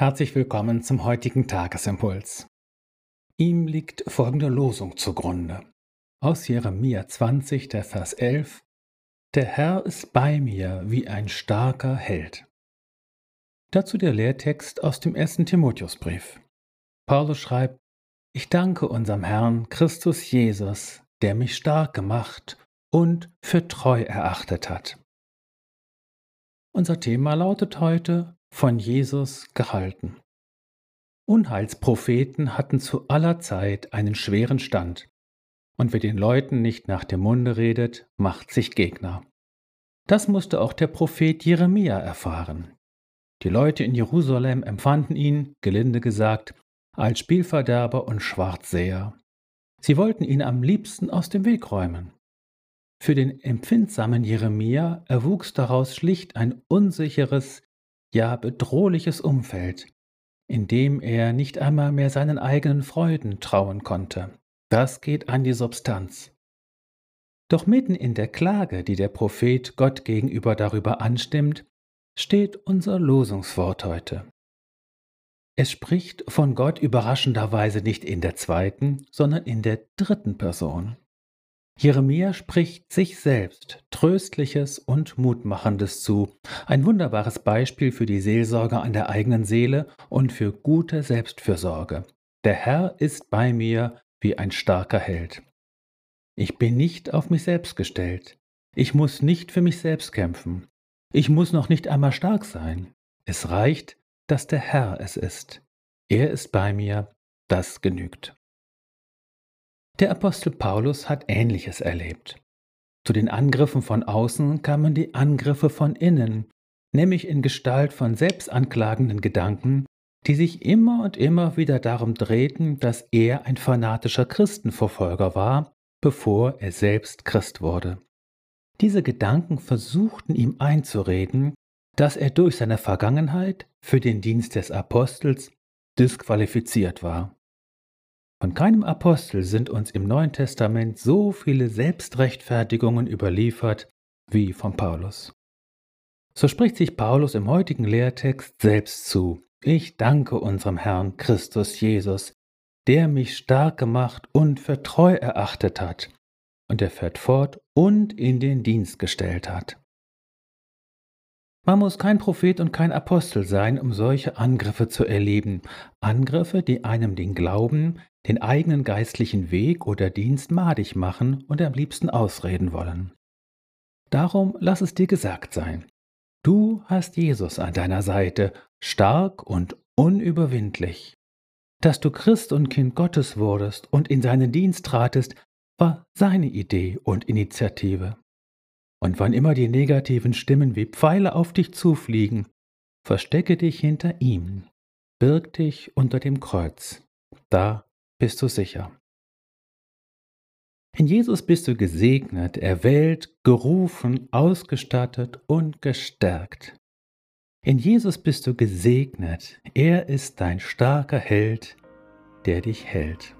Herzlich willkommen zum heutigen Tagesimpuls. Ihm liegt folgende Losung zugrunde. Aus Jeremia 20, der Vers 11. Der Herr ist bei mir wie ein starker Held. Dazu der Lehrtext aus dem ersten Timotheusbrief. Paulus schreibt, ich danke unserem Herrn Christus Jesus, der mich stark gemacht und für treu erachtet hat. Unser Thema lautet heute von Jesus gehalten. Unheilspropheten hatten zu aller Zeit einen schweren Stand, und wer den Leuten nicht nach dem Munde redet, macht sich Gegner. Das musste auch der Prophet Jeremia erfahren. Die Leute in Jerusalem empfanden ihn, gelinde gesagt, als Spielverderber und Schwarzseher. Sie wollten ihn am liebsten aus dem Weg räumen. Für den empfindsamen Jeremia erwuchs daraus schlicht ein unsicheres, ja bedrohliches Umfeld, in dem er nicht einmal mehr seinen eigenen Freuden trauen konnte. Das geht an die Substanz. Doch mitten in der Klage, die der Prophet Gott gegenüber darüber anstimmt, steht unser Losungswort heute. Es spricht von Gott überraschenderweise nicht in der zweiten, sondern in der dritten Person. Jeremia spricht sich selbst Tröstliches und Mutmachendes zu, ein wunderbares Beispiel für die Seelsorge an der eigenen Seele und für gute Selbstfürsorge. Der Herr ist bei mir wie ein starker Held. Ich bin nicht auf mich selbst gestellt. Ich muss nicht für mich selbst kämpfen. Ich muss noch nicht einmal stark sein. Es reicht, dass der Herr es ist. Er ist bei mir, das genügt. Der Apostel Paulus hat Ähnliches erlebt. Zu den Angriffen von außen kamen die Angriffe von innen, nämlich in Gestalt von selbstanklagenden Gedanken, die sich immer und immer wieder darum drehten, dass er ein fanatischer Christenverfolger war, bevor er selbst Christ wurde. Diese Gedanken versuchten ihm einzureden, dass er durch seine Vergangenheit für den Dienst des Apostels disqualifiziert war. Von keinem Apostel sind uns im Neuen Testament so viele Selbstrechtfertigungen überliefert wie von Paulus. So spricht sich Paulus im heutigen Lehrtext selbst zu. Ich danke unserem Herrn Christus Jesus, der mich stark gemacht und für treu erachtet hat. Und er fährt fort und in den Dienst gestellt hat. Man muss kein Prophet und kein Apostel sein, um solche Angriffe zu erleben. Angriffe, die einem den Glauben, den eigenen geistlichen Weg oder Dienst madig machen und am liebsten ausreden wollen. Darum lass es dir gesagt sein. Du hast Jesus an deiner Seite, stark und unüberwindlich. Dass du Christ und Kind Gottes wurdest und in seinen Dienst tratest, war seine Idee und Initiative. Und wann immer die negativen Stimmen wie Pfeile auf dich zufliegen, verstecke dich hinter ihm, birg dich unter dem Kreuz, da bist du sicher. In Jesus bist du gesegnet, erwählt, gerufen, ausgestattet und gestärkt. In Jesus bist du gesegnet, er ist dein starker Held, der dich hält.